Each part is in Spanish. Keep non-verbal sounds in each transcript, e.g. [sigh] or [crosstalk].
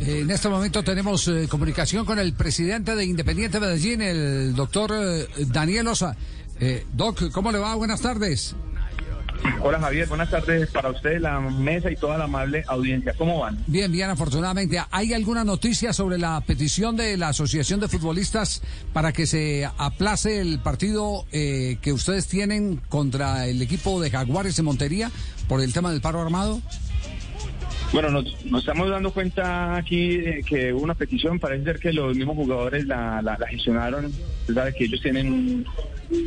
En este momento tenemos eh, comunicación con el presidente de Independiente Medellín, el doctor eh, Daniel Osa. Eh, doc, ¿cómo le va? Buenas tardes. Hola Javier, buenas tardes para usted, la mesa y toda la amable audiencia. ¿Cómo van? Bien, bien, afortunadamente. ¿Hay alguna noticia sobre la petición de la Asociación de Futbolistas para que se aplace el partido que ustedes tienen contra el equipo de Jaguares de Montería por el tema del paro armado? Bueno, nos, nos estamos dando cuenta aquí de que hubo una petición, parece ser que los mismos jugadores la, la, la gestionaron, sabe que ellos tienen un,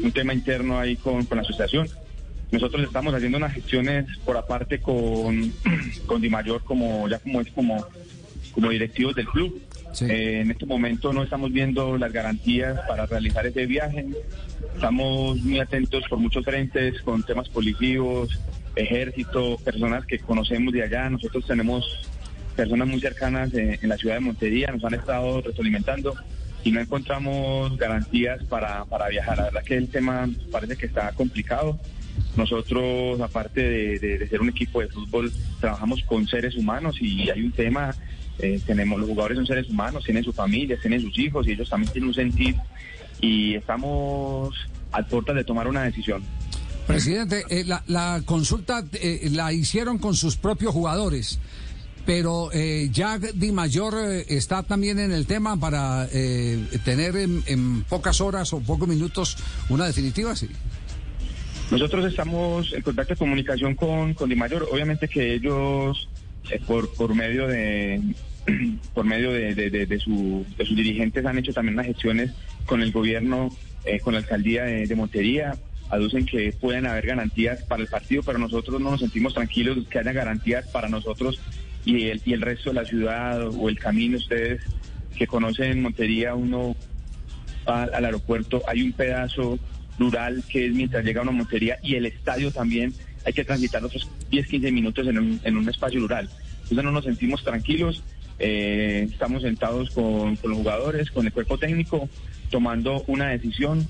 un tema interno ahí con, con la asociación. Nosotros estamos haciendo unas gestiones por aparte con, [clears throat] con Di Mayor como ya como es como, como directivos del club. Sí. Eh, en este momento no estamos viendo las garantías para realizar ese viaje. Estamos muy atentos por muchos frentes con temas politivos, ejército, personas que conocemos de allá. Nosotros tenemos personas muy cercanas en, en la ciudad de Montería, nos han estado retroalimentando y no encontramos garantías para, para viajar. La verdad que el tema parece que está complicado. Nosotros, aparte de, de- de ser un equipo de fútbol, trabajamos con seres humanos y hay un tema, eh, tenemos los jugadores son seres humanos, tienen sus familias, tienen sus hijos y ellos también tienen un sentir y estamos a puertas de tomar una decisión. Presidente, eh, la, consulta eh, la hicieron con sus propios jugadores, pero eh, ya Di Mayor eh, está también en el tema para tener en, pocas horas o pocos minutos una definitiva, sí. Nosotros estamos en contacto de comunicación con, con Di Mayor. Obviamente que ellos, por, por medio de [clears throat] por medio de, de- de- de su- de sus dirigentes, han hecho también unas gestiones con el gobierno, con la alcaldía de Montería. Aducen que pueden haber garantías para el partido, pero nosotros no nos sentimos tranquilos que haya garantías para nosotros y el, y el resto de la ciudad o el camino. Ustedes que conocen Montería, uno va al aeropuerto, hay un pedazo rural que es mientras llega a una montería y el estadio también hay que transitar otros 10, 15 minutos en un, en un espacio rural. Entonces no nos sentimos tranquilos, eh, estamos sentados con, con los jugadores, con el cuerpo técnico, tomando una decisión.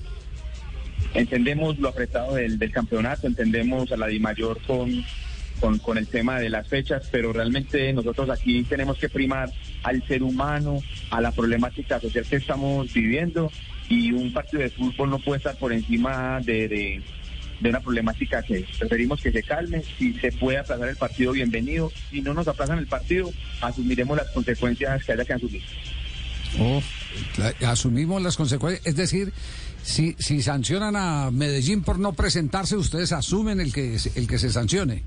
Entendemos lo apretado del, campeonato, entendemos a la Di Mayor con, con, el tema de las fechas, pero realmente nosotros aquí tenemos que primar al ser humano, a la problemática social que estamos viviendo y un partido de fútbol no puede estar por encima de, de, de una problemática que preferimos que se calme. Si se puede aplazar el partido, bienvenido. Si no nos aplazan el partido, asumiremos las consecuencias que haya que asumir. La- asumimos las consecuencias, es decir, si, si sancionan a Medellín por no presentarse, ustedes asumen el que, el que se sancione.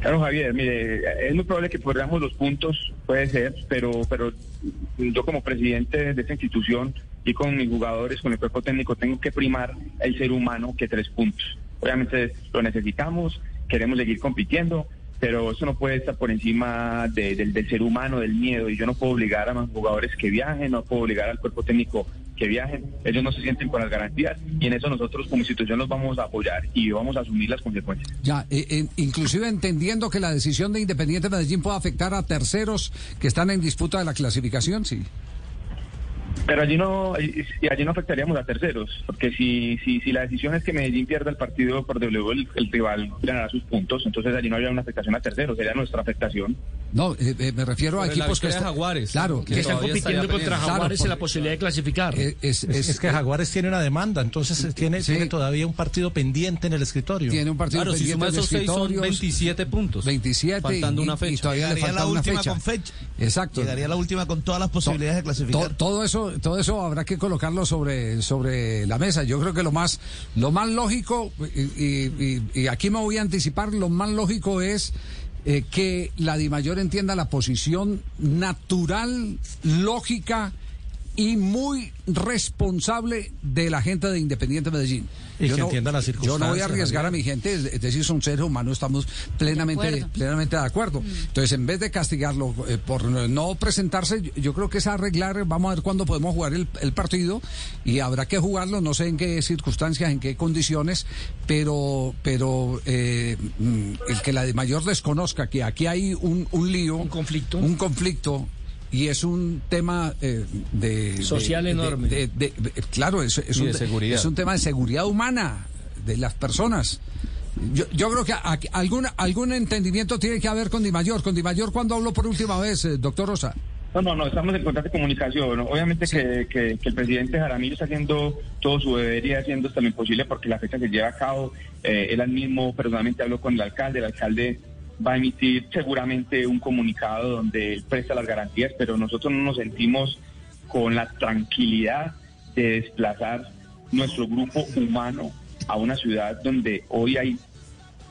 Claro, Javier, mire, es muy probable que perdamos los puntos, puede ser, pero, pero yo como presidente de esta institución y con mis jugadores, con el cuerpo técnico, tengo que primar el ser humano que tres puntos. Obviamente lo necesitamos, queremos seguir compitiendo, pero eso no puede estar por encima de- del, del ser humano, del miedo, y yo no puedo obligar a los jugadores que viajen, no puedo obligar al cuerpo técnico que viajen, ellos no se sienten con las garantías, y en eso nosotros como institución los vamos a apoyar y vamos a asumir las consecuencias. Ya, eh, eh, inclusive entendiendo que la decisión de Independiente Medellín puede afectar a terceros que están en disputa de la clasificación, sí. Pero allí no, y y allí no afectaríamos a terceros, porque si, si, si la decisión es que Medellín pierda el partido por W, el, el rival ganará sus puntos, entonces allí no habría una afectación a terceros, sería nuestra afectación. No, eh, eh, me refiero a equipos que están- Jaguares, Claro, que que están compitiendo contra Jaguares en la posibilidad de clasificar. Es, es- Es, es que Jaguares tiene una demanda, entonces eh, tiene, Sí. tiene todavía un partido pendiente en el escritorio. tiene un partido Claro, si pendiente suma de esos seis son escritorios, 27 puntos. 27 Faltando y, una y fecha. todavía le falta la una última fecha. con fecha. Exacto. Llegaría la última con todas las posibilidades de clasificar. To- todo eso todo eso habrá que colocarlo sobre sobre la mesa. Yo creo que lo más lo más lógico y, y- aquí me voy a anticipar lo más lógico es eh, que la DIMAYOR entienda la posición natural lógica y muy responsable de la gente de Independiente Medellín. Y que entienda las Yo no voy a circunstancias, arriesgar a mi gente, es decir, son seres humanos, estamos plenamente, acuerdo. plenamente de acuerdo. Entonces, en vez de castigarlo eh, por no presentarse, yo, yo creo que es arreglar, vamos a ver cuándo podemos jugar el, el partido y habrá que jugarlo, no sé en qué circunstancias, en qué condiciones, pero, pero eh, mm, el que la de mayor desconozca que aquí hay un, un lío, Un conflicto. un conflicto. Y es un tema eh, de... Social de- enorme. de- de- de- claro, es, es un, de seguridad. es un tema de seguridad humana de las personas. Yo, yo creo que a- algún, algún entendimiento tiene que haber con Di Mayor. Con Di Mayor, ¿cuándo habló por última vez, eh, doctor Rosa? No, no, no, estamos en constante comunicación. ¿no? Obviamente que, que- que el presidente Jaramillo está haciendo todo su deber y haciendo hasta lo imposible porque la fecha se lleva a cabo. Eh, él mismo personalmente habló con el alcalde, el alcalde va a emitir seguramente un comunicado donde él presta las garantías, pero nosotros no nos sentimos con la tranquilidad de desplazar nuestro grupo humano a una ciudad donde hoy hay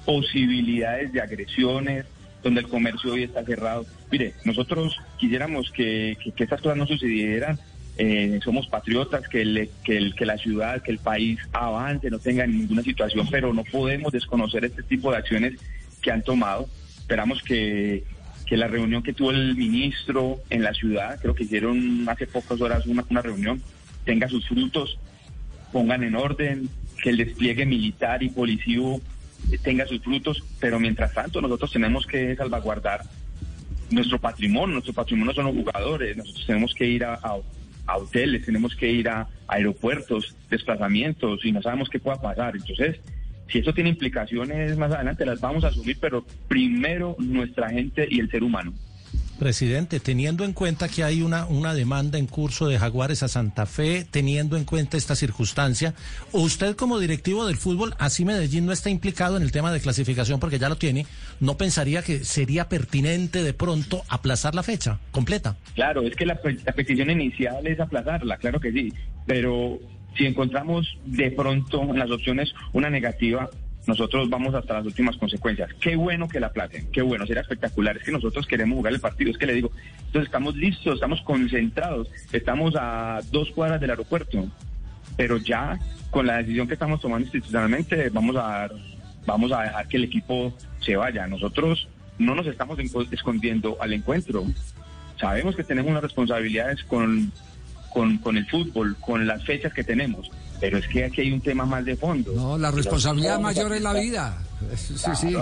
posibilidades de agresiones, donde el comercio hoy está cerrado. Mire, nosotros quisiéramos que, estas cosas no sucedieran. Eh, somos patriotas, que, que la ciudad, que el país avance, no tenga ninguna situación, pero no podemos desconocer este tipo de acciones que han tomado. Esperamos que, que la reunión que tuvo el ministro en la ciudad, creo que hicieron hace pocas horas una, una reunión, tenga sus frutos, pongan en orden, que el despliegue militar y policivo eh, tenga sus frutos, pero mientras tanto nosotros tenemos que salvaguardar nuestro patrimonio, nuestro patrimonio son los jugadores, nosotros tenemos que ir a- a hoteles, tenemos que ir a, aeropuertos, desplazamientos y no sabemos qué pueda pasar. Entonces, si eso tiene implicaciones más adelante, las vamos a asumir, pero primero nuestra gente y el ser humano. Presidente, teniendo en cuenta que hay una, una demanda en curso de Jaguares a Santa Fe, teniendo en cuenta esta circunstancia, usted como directivo del fútbol, así Medellín no está implicado en el tema de clasificación porque ya lo tiene, ¿no pensaría que sería pertinente de pronto aplazar la fecha completa? Claro, es que la, la petición inicial es aplazarla, claro que sí, pero si encontramos de pronto en las opciones una negativa, nosotros vamos hasta las últimas consecuencias. Qué bueno que la aplacen, qué bueno, será espectacular. Es que nosotros queremos jugar el partido, es que le digo, entonces estamos listos, estamos concentrados, estamos a dos cuadras del aeropuerto, pero ya con la decisión que estamos tomando institucionalmente vamos a dar- vamos a dejar que el equipo se vaya. Nosotros no nos estamos escondiendo al encuentro. Sabemos que tenemos unas responsabilidades con, con, con el fútbol, con las fechas que tenemos, pero es que aquí hay un tema más de fondo. No, la responsabilidad mayor es la vida. Sí, sí.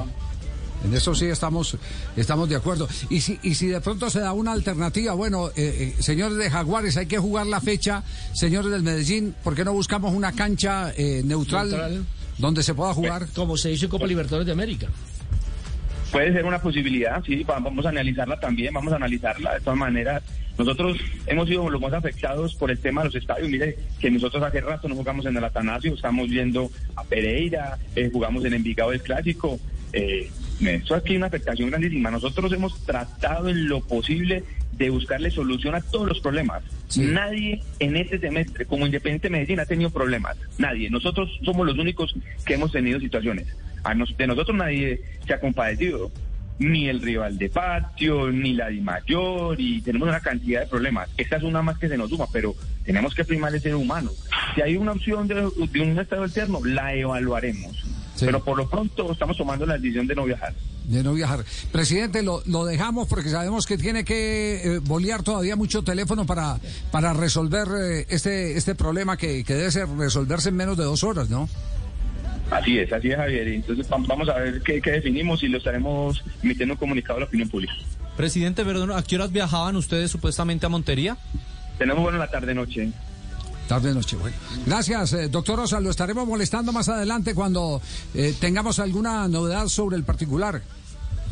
En eso sí estamos, estamos de acuerdo. Y si, y si de pronto se da una alternativa, bueno, eh, eh, señores de Jaguares, hay que jugar la fecha, señores del Medellín, ¿por qué no buscamos una cancha eh, neutral, Neutral. donde se pueda jugar? Como se hizo en Copa Libertadores de América. Puede ser una posibilidad, sí, va- vamos a analizarla también, vamos a analizarla de todas maneras. Nosotros hemos sido los más afectados por el tema de los estadios. Mire que nosotros hace rato no jugamos en el Atanasio, estamos yendo a Pereira, eh, jugamos en Envigado el Clásico. Eh, eso aquí hay una afectación grandísima. Nosotros hemos tratado en lo posible de buscarle solución a todos los problemas. Sí. Nadie en este semestre, como Independiente Medellín, ha tenido problemas. Nadie. Nosotros somos los únicos que hemos tenido situaciones. A nos- de nosotros nadie se ha compadecido. Ni el rival de patio, ni la Di Mayor, y tenemos una cantidad de problemas. Esta es una más que se nos suma, pero tenemos que primar el ser humano. Si hay una opción de, de un estado alterno, la evaluaremos. Sí. Pero por lo pronto estamos tomando la decisión de no viajar. De no viajar. Presidente, lo, lo dejamos porque sabemos que tiene que eh, bolear todavía mucho teléfono para, para resolver eh, este, este problema que, que debe ser resolverse en menos de dos horas, ¿no? Así es, así es, Javier. Entonces vam- vamos a ver qué, qué definimos y lo estaremos emitiendo un comunicado a la opinión pública. Presidente, perdón, ¿a qué horas viajaban ustedes supuestamente a Montería? Tenemos bueno la tarde-noche. Tarde noche, bueno. Gracias, eh, doctor Rosa. Lo estaremos molestando más adelante cuando eh, tengamos alguna novedad sobre el particular.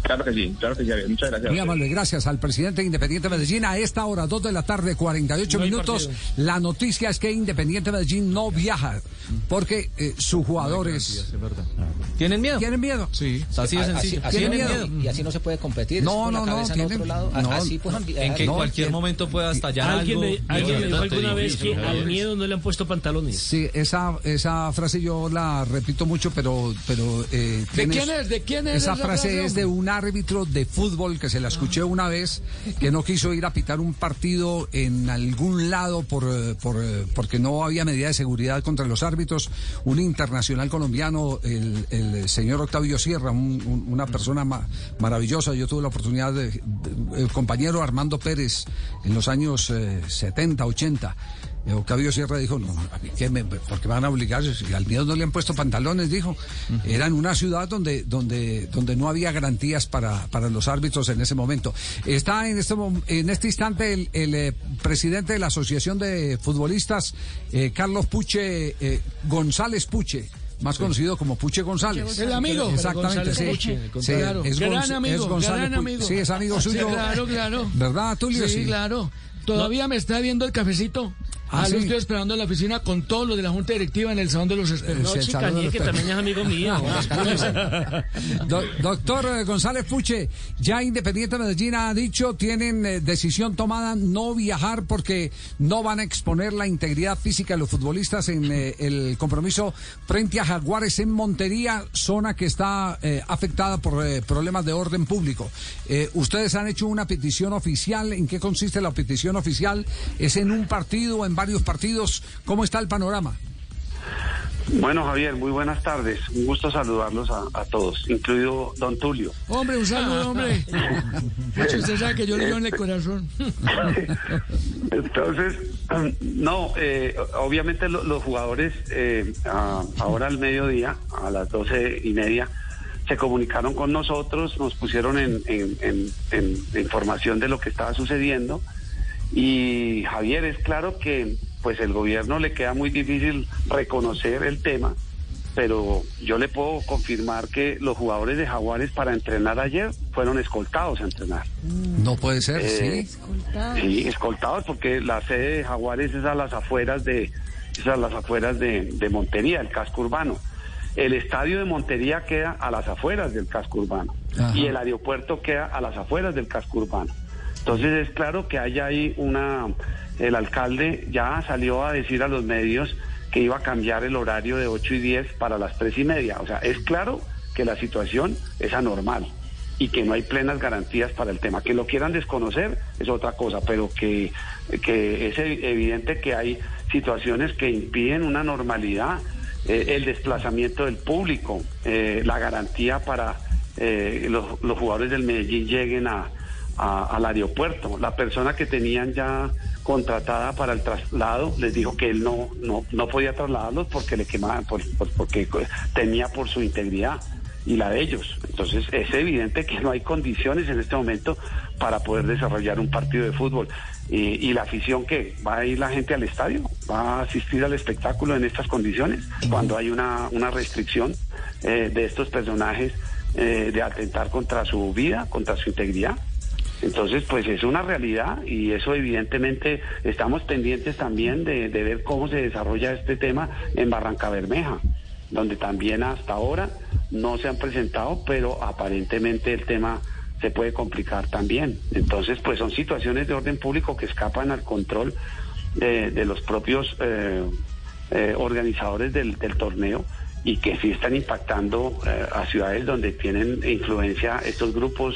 Claro que sí, claro que sí, Javier. Muchas gracias. Muy amable, gracias al presidente Independiente Medellín. A esta hora, 2 de la tarde, 48 No minutos. partido. La noticia es que Independiente Medellín no viaja porque eh, sus jugadores ¿Tienen miedo? tienen miedo. Sí, así de sencillo. así ¿Tienen no, miedo? Y así no se puede competir. No, no, no, tienen- otro lado. no. así pues En que en cualquier momento pueda estallar Alguien algo. me, alguien dijo alguna vez que al miedo no le han puesto pantalones. Sí, esa, esa frase yo la repito mucho, pero, pero eh, ¿De quién es? ¿De quién es Esa frase, es de un un árbitro de fútbol que se la escuché una vez que no quiso ir a pitar un partido en algún lado por, eh, por, eh, porque no había medida de seguridad contra los árbitros. Un internacional colombiano, el, el señor Octavio Sierra, un- un- una persona ma- maravillosa. Yo tuve la oportunidad de, de- el compañero Armando Pérez en los años eh, 70, 80. Eh, Octavio Sierra dijo, no, a mí qué me, ¿por qué me van a obligar? Si al mío no le han puesto pantalones, dijo. Era en una ciudad donde, donde, donde no había garantías para, para los árbitros en ese momento. Está en este, en este instante el, el, eh, presidente de la Asociación de Futbolistas, eh, Carlos Puche, eh, González Puche. Más conocido como Puche González. El amigo. Exactamente, González sí. Puche, Sí, claro. es Gran Gonz- amigo, es González gran amigo. Sí, es amigo Sí, suyo. claro, claro. ¿Verdad, Tulio? Sí, claro. Todavía me está viendo el cafecito. Ah, Ah, lo sí. estoy esperando en la oficina con todos los de la Junta Directiva en el Salón de los Expertos. No, de los que también es amigo mío. [laughs] [laughs] Do- doctor eh, González Puche, ya Independiente Medellín ha dicho, tienen eh, decisión tomada no viajar porque no van a exponer la integridad física de los futbolistas en eh, el compromiso frente a Jaguares en Montería, zona que está eh, afectada por eh, problemas de orden público. Eh, ustedes han hecho una petición oficial, ¿en qué consiste la petición oficial? ¿Es en un partido, en varios partidos? ¿Cómo está el panorama? Bueno, Javier, muy buenas tardes. Un gusto saludarlos a, a todos, incluido don Tulio. Hombre, un saludo, hombre. [laughs] Usted sabe que yo le en el corazón. [laughs] Entonces, no, eh, obviamente lo- los jugadores eh, a- ahora al mediodía, a las doce y media, se comunicaron con nosotros, nos pusieron en- en- en información de lo que estaba sucediendo. Y Javier, es claro que pues el gobierno le queda muy difícil reconocer el tema, pero yo le puedo confirmar que los jugadores de Jaguares para entrenar ayer fueron escoltados a entrenar. No puede ser, Eh, sí. Sí, escoltados porque la sede de Jaguares es a las afueras de, es a las afueras de, de Montería, el casco urbano. El estadio de Montería queda a las afueras del casco urbano Ajá. y el aeropuerto queda a las afueras del casco urbano. Entonces es claro que hay ahí una, el alcalde ya salió a decir a los medios que iba a cambiar el horario de 8 y 10 para las 3 y media. O sea, es claro que la situación es anormal y que no hay plenas garantías para el tema. Que lo quieran desconocer es otra cosa, pero que, que es evidente que hay situaciones que impiden una normalidad, eh, el desplazamiento del público, eh, la garantía para eh, los, los jugadores del Medellín lleguen a, a- al aeropuerto. La persona que tenían ya contratada para el traslado les dijo que él no, no, no podía trasladarlos porque le quemaban, por- por- porque temía por su integridad y la de ellos. Entonces es evidente que no hay condiciones en este momento para poder desarrollar un partido de fútbol. Y, y la afición que va a ir la gente al estadio, va a asistir al espectáculo en estas condiciones, cuando hay una, una restricción eh, de estos personajes eh, de atentar contra su vida, contra su integridad. Entonces, pues es una realidad y eso evidentemente estamos pendientes también de, ver cómo se desarrolla este tema en Barranca Bermeja, donde también hasta ahora no se han presentado, pero aparentemente el tema se puede complicar también. Entonces, pues son situaciones de orden público que escapan al control de, los propios eh, eh, organizadores del, del torneo y que sí están impactando eh, a ciudades donde tienen influencia estos grupos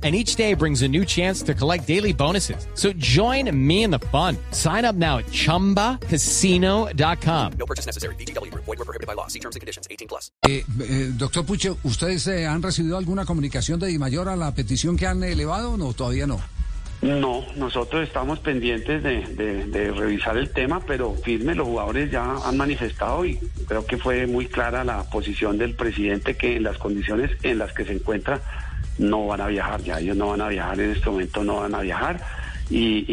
And each day brings a new chance to collect daily bonuses. So join me in the fun. Sign up now at chumbacasino.com. No purchase necessary. Group. Void were prohibited by law. See terms and conditions. 18 plus. Eh, eh, doctor Puche, ¿ustedes eh, han recibido alguna comunicación de Di Mayor a la petición que han elevado o no? Todavía no. No, nosotros estamos pendientes de, revisar el tema, pero firme, los jugadores ya han manifestado y creo que fue muy clara la posición del presidente que en las condiciones en las que se encuentra no van a viajar, ya ellos no van a viajar en este momento, no van a viajar y,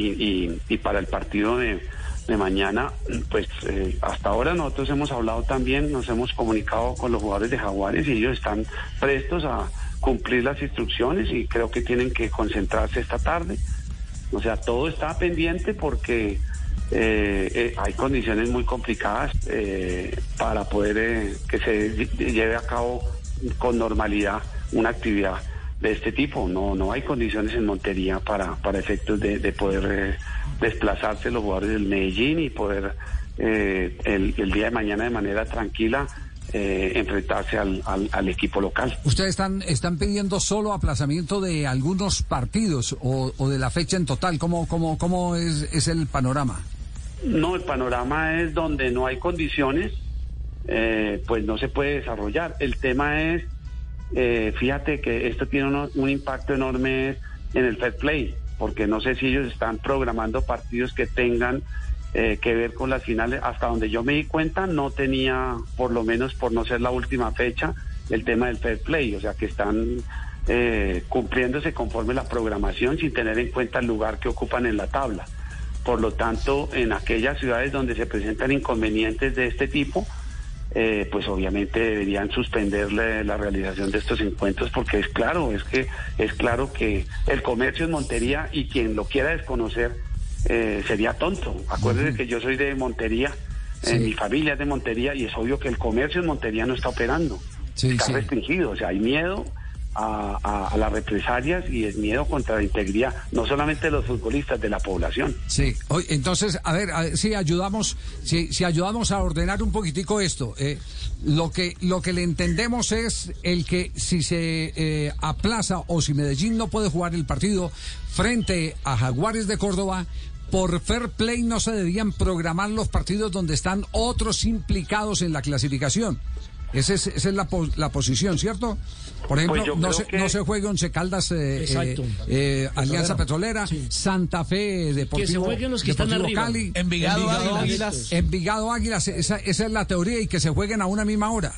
y- para el partido de, de mañana, pues eh, hasta ahora nosotros hemos hablado también, nos hemos comunicado con los jugadores de Jaguares y ellos están prestos a cumplir las instrucciones y creo que tienen que concentrarse esta tarde. O sea, todo está pendiente porque eh, eh, hay condiciones muy complicadas eh, para poder que se lle- lleve a cabo con normalidad una actividad de este tipo. No, no hay condiciones en Montería para, para efectos de, de poder desplazarse los jugadores del Medellín y poder el día de mañana de manera tranquila eh, enfrentarse al, al- al equipo local. ¿Ustedes están, están pidiendo solo aplazamiento de algunos partidos o, o de la fecha en total? ¿Cómo, cómo, cómo es, es el panorama? No, el panorama es donde no hay condiciones, eh, pues no se puede desarrollar. El tema es, eh, fíjate que esto tiene uno- un impacto enorme en el fair play, porque no sé si ellos están programando partidos que tengan eh, que ver con las finales. Hasta donde yo me di cuenta, no tenía, por lo menos por no ser la última fecha, el tema del fair play, o sea que están eh, cumpliéndose conforme la programación sin tener en cuenta el lugar que ocupan en la tabla. Por lo tanto, en aquellas ciudades donde se presentan inconvenientes de este tipo, eh, pues obviamente deberían suspender la, realización de estos encuentros porque es claro, es que es claro que el comercio en Montería y quien lo quiera desconocer eh, sería tonto. Acuérdense que yo soy de Montería, eh, mi familia es de Montería y es obvio que el comercio en Montería no está operando, está restringido, o sea, hay miedo a, a- a las represalias y es miedo contra la integridad, no solamente de los futbolistas, de la población. Sí, entonces, a ver, a ver si ayudamos, si, si ayudamos a ordenar un poquitico esto. eh, lo que lo que le entendemos es el que si se eh, aplaza o si Medellín no puede jugar el partido frente a Jaguares de Córdoba, por fair play no se debían programar los partidos donde están otros implicados en la clasificación. Esa es, esa es la, po- la posición, ¿cierto? Por ejemplo, Pues no, se, que- no se juega Once Caldas, eh, eh, eh, Alianza Petrolera. Santa Fe Deportivo, jueguen los que están Deportivo arriba. Cali, Envigado Envigado Águilas. Águilas. Envigado Águilas, esa, esa es la teoría y que se jueguen a una misma hora.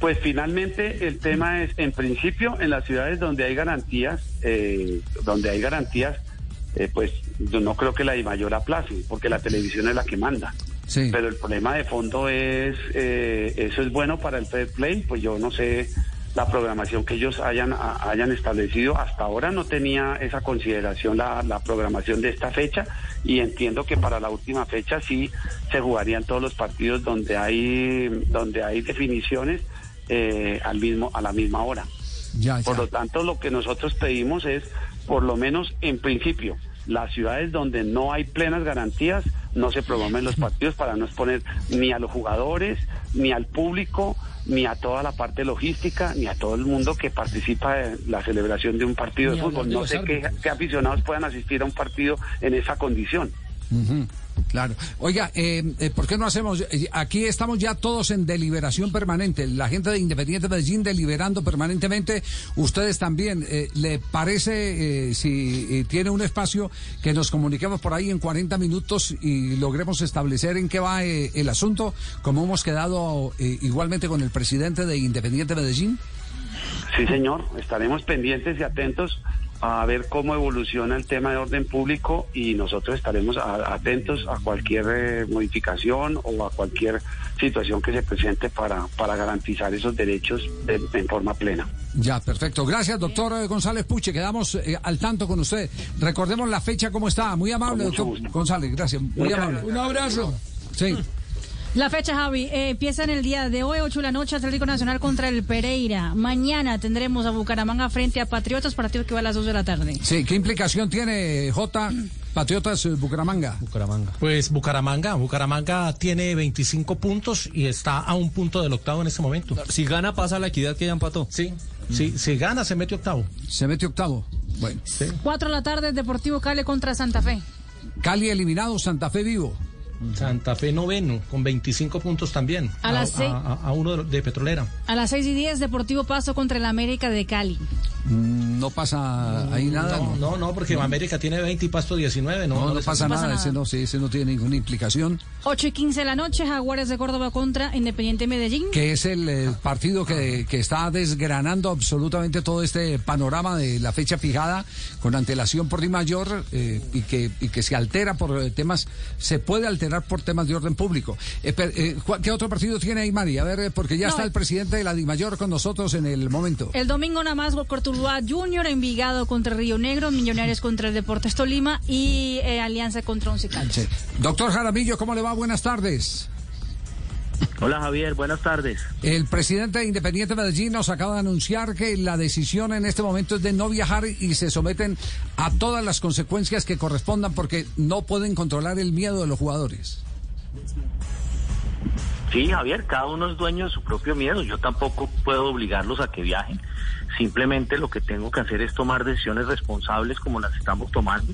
Pues finalmente el tema es, en principio, en las ciudades donde hay garantías, eh, donde hay garantías, eh, pues yo no creo que la de mayor aplace, porque la televisión es la que manda. Sí. Pero el problema de fondo es, eh, eso es bueno para el fair play, pues yo no sé la programación que ellos hayan, a- hayan establecido. Hasta ahora no tenía esa consideración la, la programación de esta fecha y entiendo que para la última fecha sí se jugarían todos los partidos donde hay, donde hay definiciones eh, al mismo, a la misma hora. Ya, Por lo tanto, lo que nosotros pedimos es, por lo menos en principio, las ciudades donde no hay plenas garantías, no se programen los partidos para no exponer ni a los jugadores, ni al público, ni a toda la parte logística, ni a todo el mundo que participa en la celebración de un partido Ni de fútbol. de No sé qué, aficionados puedan asistir a un partido en esa condición. Claro. Oiga, eh, eh, ¿por qué no hacemos? eh, Aquí estamos ya todos en deliberación permanente. La gente de Independiente Medellín deliberando permanentemente. Ustedes también. eh, ¿Le parece, si tiene un espacio, que nos comuniquemos por ahí en 40 minutos y logremos establecer en qué va el asunto, como hemos quedado igualmente con el presidente de Independiente Medellín? Sí, señor, estaremos pendientes y atentos a ver cómo evoluciona el tema de orden público y nosotros estaremos a- atentos a cualquier eh, modificación o a cualquier situación que se presente para, para garantizar esos derechos de- en forma plena. Ya, perfecto. Gracias, doctor González Puche. Quedamos eh, al tanto con usted. Recordemos la fecha, ¿cómo está? Muy amable, doctor gusto. González. Gracias. Muy Muchas amable. Un abrazo. Sí. La fecha, Javi, eh, empieza en el día de hoy, 8 de la noche, Atlético Nacional contra el Pereira. Mañana tendremos a Bucaramanga frente a Patriotas, partido que va a las 2 de la tarde. Sí, ¿qué implicación tiene J. Patriotas eh, Bucaramanga? Bucaramanga. Pues Bucaramanga, Bucaramanga tiene 25 puntos y está a un punto del octavo en este momento. Si gana, pasa la equidad que ya empató. Sí, sí, si gana se mete octavo. Se mete octavo. Bueno. 4 de la tarde, Deportivo Cali contra Santa Fe. Cali eliminado, Santa Fe vivo. Santa Fe noveno, con 25 puntos también. A las seis- a- a uno de, de Petrolera. A las 6 y 10, Deportivo Paso contra el América de Cali. Mm, No pasa ahí nada. No, no, no, porque América tiene 20 y Pasto 19. No, No, pasa nada, nada. Ese, no, sí, ese no tiene ninguna implicación. 8 y 15 de la noche, Jaguares de Córdoba contra Independiente Medellín. Que es el eh, partido que, que está desgranando absolutamente todo este panorama de la fecha fijada con antelación por Di Mayor eh, y, que, y que se altera por eh, temas, se puede alterar por temas de orden público. Eh, eh, ¿cuál- ¿Qué otro partido tiene ahí, Mari? A ver, porque ya No, está el presidente de la Di Mayor con nosotros en el momento. El domingo nada más, Cortuluá Tuluá Junior, Envigado contra Río Negro, Millonarios contra el Deportes Tolima y eh, Alianza contra Once Caldas. Sí. Doctor Jaramillo, ¿cómo le va? Buenas tardes. Hola Javier, buenas tardes. El presidente de Independiente Medellín nos acaba de anunciar que la decisión en este momento es de no viajar y se someten a todas las consecuencias que correspondan porque no pueden controlar el miedo de los jugadores. Sí, Javier, cada uno es dueño de su propio miedo. Yo tampoco puedo obligarlos a que viajen. Simplemente lo que tengo que hacer es tomar decisiones responsables como las estamos tomando.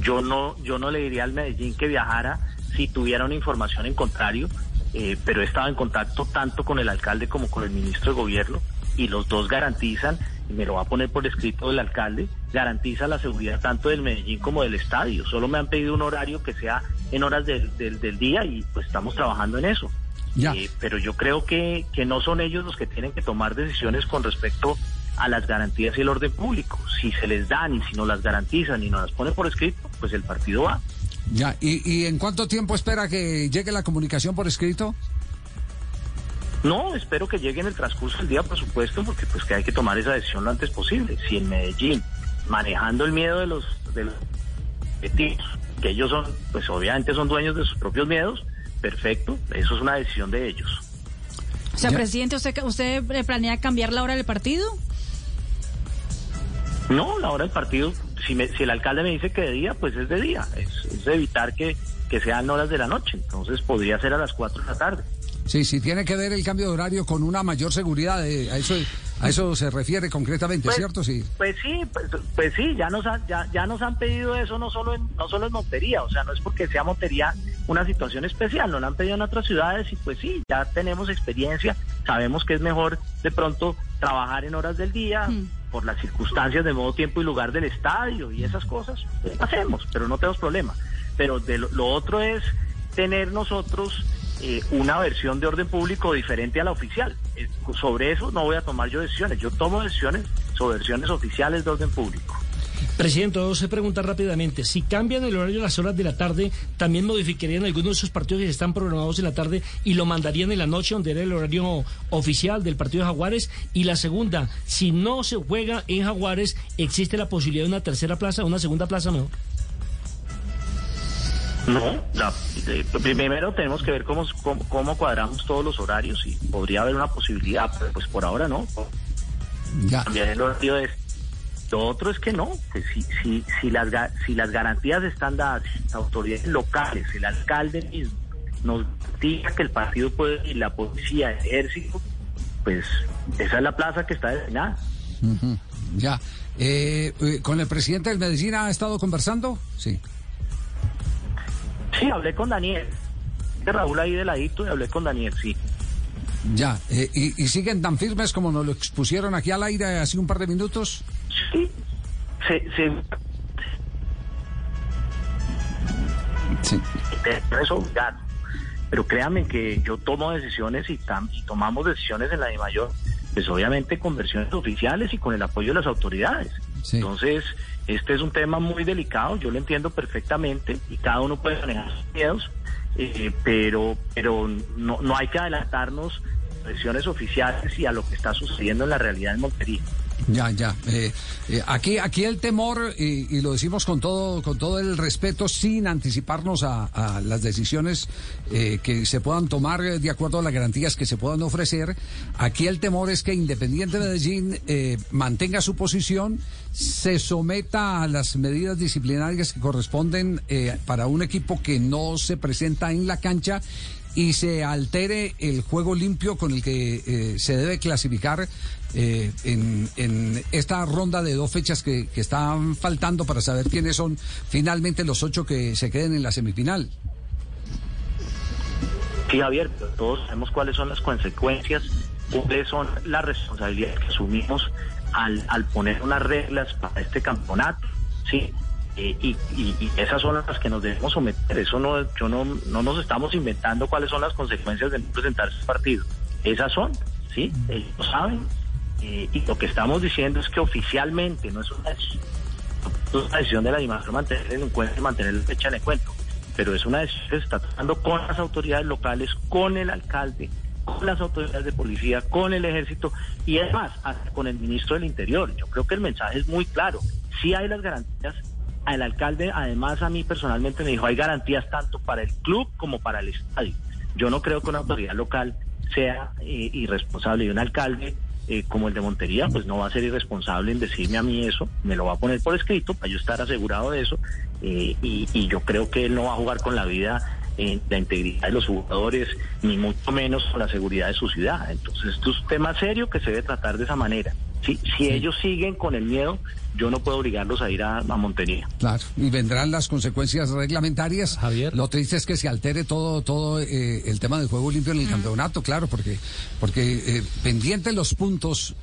Yo no, yo no le diría al Medellín que viajara si tuviera una información en contrario, eh, pero he estado en contacto tanto con el alcalde como con el ministro de gobierno y los dos garantizan, y me lo va a poner por escrito el alcalde, garantiza la seguridad tanto del Medellín como del estadio. Solo me han pedido un horario que sea en horas del, del, del día y pues estamos trabajando en eso. Eh, pero yo creo que, que no son ellos los que tienen que tomar decisiones con respecto a las garantías y el orden público. Si se les dan y si no las garantizan y no las ponen por escrito, pues el partido va. Ya, ¿y, y en cuánto tiempo espera que llegue la comunicación por escrito? No, espero que llegue en el transcurso del día, por supuesto, porque pues que hay que tomar esa decisión lo antes posible. Si en Medellín, manejando el miedo de los de los objetivos, que ellos son, pues obviamente son dueños de sus propios miedos, perfecto, eso es una decisión de ellos. O sea, presidente, ¿usted, ¿usted eh, planea cambiar la hora del partido? No, la hora del partido, si, me, si el alcalde me dice que de día, pues es de día, es, es evitar que, que sean horas de la noche, entonces podría ser a las 4 de la tarde. Sí, sí, tiene que ver el cambio de horario con una mayor seguridad, eh, a eso a eso se refiere concretamente, Pues- ¿cierto? Sí. Pues sí, pues, pues sí, ya nos, han, ya, ya nos han pedido eso no solo, en, no solo en Montería, o sea, no es porque sea Montería una situación especial, nos lo han pedido en otras ciudades y pues sí, ya tenemos experiencia, sabemos que es mejor de pronto trabajar en horas del día por las circunstancias de modo, tiempo y lugar del estadio y esas cosas, pues, hacemos, pero no tenemos problema. Pero de lo, lo otro es tener nosotros eh, una versión de orden público diferente a la oficial. Eh, sobre eso no voy a tomar yo decisiones, yo tomo decisiones sobre versiones oficiales de orden público. Presidente, dos se pregunta rápidamente. Si cambian el horario a las horas de la tarde, ¿también modificarían algunos de esos partidos que están programados en la tarde y lo mandarían en la noche, donde era el horario oficial del partido de Jaguares? Y la segunda, si no se juega en Jaguares, ¿existe la posibilidad de una tercera plaza, una segunda plaza mejor? No, la- eh, primero tenemos que ver cómo, cómo, cómo cuadramos todos los horarios y podría haber una posibilidad, pero pues por ahora no. Ya. Cambiar el horario es. Lo otro es que no, que si, si, si, las, si las garantías están dadas, las autoridades locales, el alcalde mismo, nos diga que el partido puede ir, la policía, el ejército, pues esa es la plaza que está destinada. Ujú, Ya. Eh, eh, ¿Con el presidente del Medellín ha estado conversando? Sí. Sí, hablé con Daniel. De Raúl ahí de ladito y hablé con Daniel, sí. Ya. Eh, y, y siguen tan firmes como nos lo expusieron aquí al aire hace un par de minutos? Sí. Se, se, Sí. eso obligar. Pero créanme que yo tomo decisiones y, tam- y tomamos decisiones en la de mayor, pues obviamente con versiones oficiales y con el apoyo de las autoridades. Entonces, este es un tema muy delicado, yo lo entiendo perfectamente y cada uno puede manejar sus miedos, eh, pero, pero no, no hay que adelantarnos a versiones oficiales y a lo que está sucediendo en la realidad en Montería. Ya, ya. Eh, eh, aquí, aquí el temor, y, lo decimos con todo, con todo el respeto, sin anticiparnos a, las decisiones eh, que se puedan tomar de acuerdo a las garantías que se puedan ofrecer. Aquí el temor es que Independiente Medellín mantenga su posición, se someta a las medidas disciplinarias que corresponden para un equipo que no se presenta en la cancha y se altere el juego limpio con el que eh, se debe clasificar eh, en, esta ronda de dos fechas que, están faltando para saber quiénes son finalmente los ocho que se queden en la semifinal. Sí, Javier, todos sabemos cuáles son las consecuencias, cuáles son las responsabilidades que asumimos al, al poner unas reglas para este campeonato, ¿sí? Eh, y, y- esas son las que nos debemos someter. Eso no, yo no, no nos estamos inventando cuáles son las consecuencias de no presentar ese partido. Esas son, ¿sí? Ellos lo saben. Eh, y lo que estamos diciendo es que oficialmente no es una decisión, de la DIMAR mantener el encuentro mantener la fecha en encuentro pero es una decisión que se está tratando con las autoridades locales, con el alcalde, con las autoridades de policía, con el ejército y es más, hasta con el ministro del Interior. Yo creo que el mensaje es muy claro. Si hay las garantías, el alcalde además a mí personalmente me dijo, hay garantías tanto para el club como para el estadio. Yo no creo que una autoridad local sea eh, irresponsable y un alcalde eh, como el de Montería, pues no va a ser irresponsable en decirme a mí eso, me lo va a poner por escrito para yo estar asegurado de eso eh, y, y yo creo que él no va a jugar con la vida eh, la integridad de los jugadores, ni mucho menos con la seguridad de su ciudad. Entonces, esto es un tema serio que se debe tratar de esa manera. Si, si ellos siguen con el miedo, yo no puedo obligarlos a ir a, a Montería. Claro, y vendrán las consecuencias reglamentarias. Javier. Lo triste es que se altere todo todo eh, el tema del juego limpio en el campeonato, claro, porque porque eh, pendiente los puntos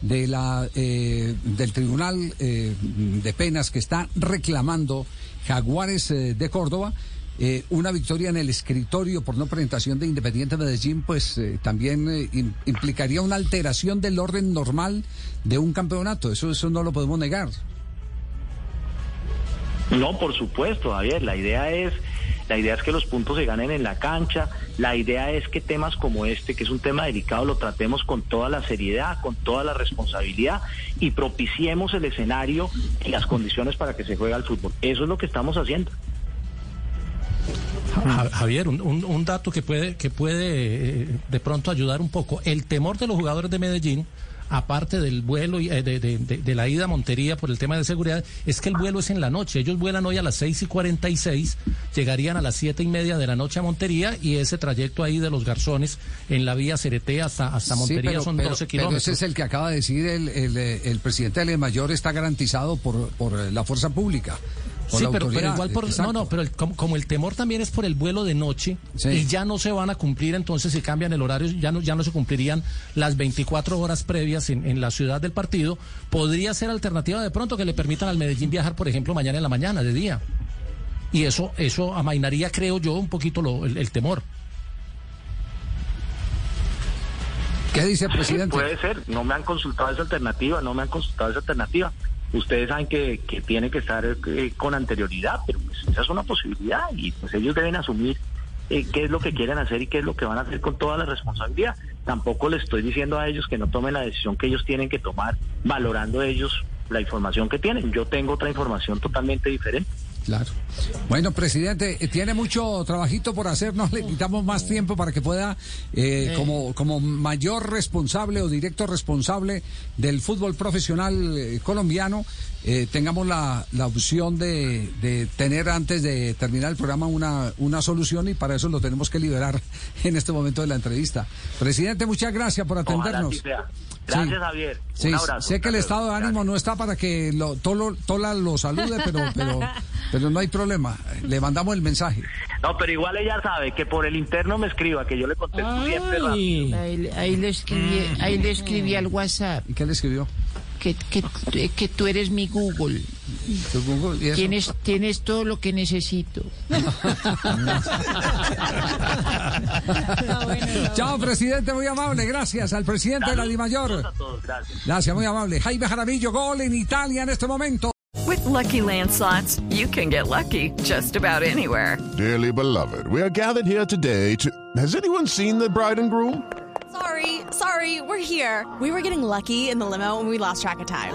de la eh, del tribunal eh, de penas que está reclamando Jaguares eh, de Córdoba. Eh, una victoria en el escritorio por no presentación de Independiente Medellín, pues eh, también eh, im- implicaría una alteración del orden normal de un campeonato. Eso, eso no lo podemos negar. No, por supuesto, Javier. La idea es, la idea es que los puntos se ganen en la cancha. La idea es que temas como este, que es un tema delicado, lo tratemos con toda la seriedad, con toda la responsabilidad y propiciemos el escenario y las condiciones para que se juegue al fútbol. Eso es lo que estamos haciendo. Ja- Javier, un, un- un dato que puede, que puede eh, de pronto ayudar un poco. El temor de los jugadores de Medellín, aparte del vuelo, y, eh, de, de- de- de la ida a Montería por el tema de seguridad, es que el vuelo es en la noche. Ellos vuelan hoy a las 6 y 46, llegarían a las siete y media de la noche a Montería y ese trayecto ahí de los garzones en la vía Cereté hasta, hasta Sí, Montería pero- son pero- 12 pero kilómetros. ese es el que acaba de decir el, el, el presidente de Mayor está garantizado por, por la fuerza pública. Sí, pero, igual por exacto. no no, pero el- como, como el temor también es por el vuelo de noche Sí. y ya no se van a cumplir, entonces si cambian el horario ya no ya no se cumplirían las 24 horas previas en, en la ciudad del partido. Podría ser alternativa de pronto que le permitan al Medellín viajar, por ejemplo, mañana en la mañana de día. Y eso eso amainaría, creo yo, un poquito lo- el, el temor. ¿Qué dice el Sí, presidente? puede ser. No me han consultado esa alternativa, no me han consultado esa alternativa. Ustedes saben que, que tiene que estar eh, con anterioridad, pero pues esa es una posibilidad y pues ellos deben asumir eh, qué es lo que quieren hacer y qué es lo que van a hacer con toda la responsabilidad. Tampoco les estoy diciendo a ellos que no tomen la decisión que ellos tienen que tomar, valorando ellos la información que tienen. Yo tengo otra información totalmente diferente. Claro. Bueno, presidente, eh, tiene mucho trabajito por hacer, no le quitamos más tiempo para que pueda, eh, como, como mayor responsable o directo responsable del fútbol profesional eh, colombiano, eh, tengamos la, la opción de, de tener antes de terminar el programa una, una solución y para eso lo tenemos que liberar [laughs] en este momento de la entrevista. Presidente, muchas gracias por Ojalá atendernos. Gracias, Sí. Javier. Sí, Un abrazo. sé que el estado de ánimo no está para que lo, Tolo- Tola lo salude, pero, pero, [laughs] pero no hay problema. Le mandamos el mensaje. No, pero igual ella sabe que por el interno me escriba, que yo le contesto siempre rápido. Ahí, ahí le escribí, ahí le escribí al WhatsApp. ¿Y qué le escribió? Que, que, que tú eres mi Google. Tienes, tienes todo lo que necesito. Chao, presidente, muy amable. Gracias al presidente de la DIMAYOR. Gracias. Gracias, muy amable. Jaime Jaramillo, gol en Italia en este momento. With Lucky Land slots, you can get lucky just about anywhere. Dearly beloved, we are gathered here today to. Has anyone seen the bride and groom? Sorry, sorry, we're here. We were getting lucky in the limo and we lost track of time.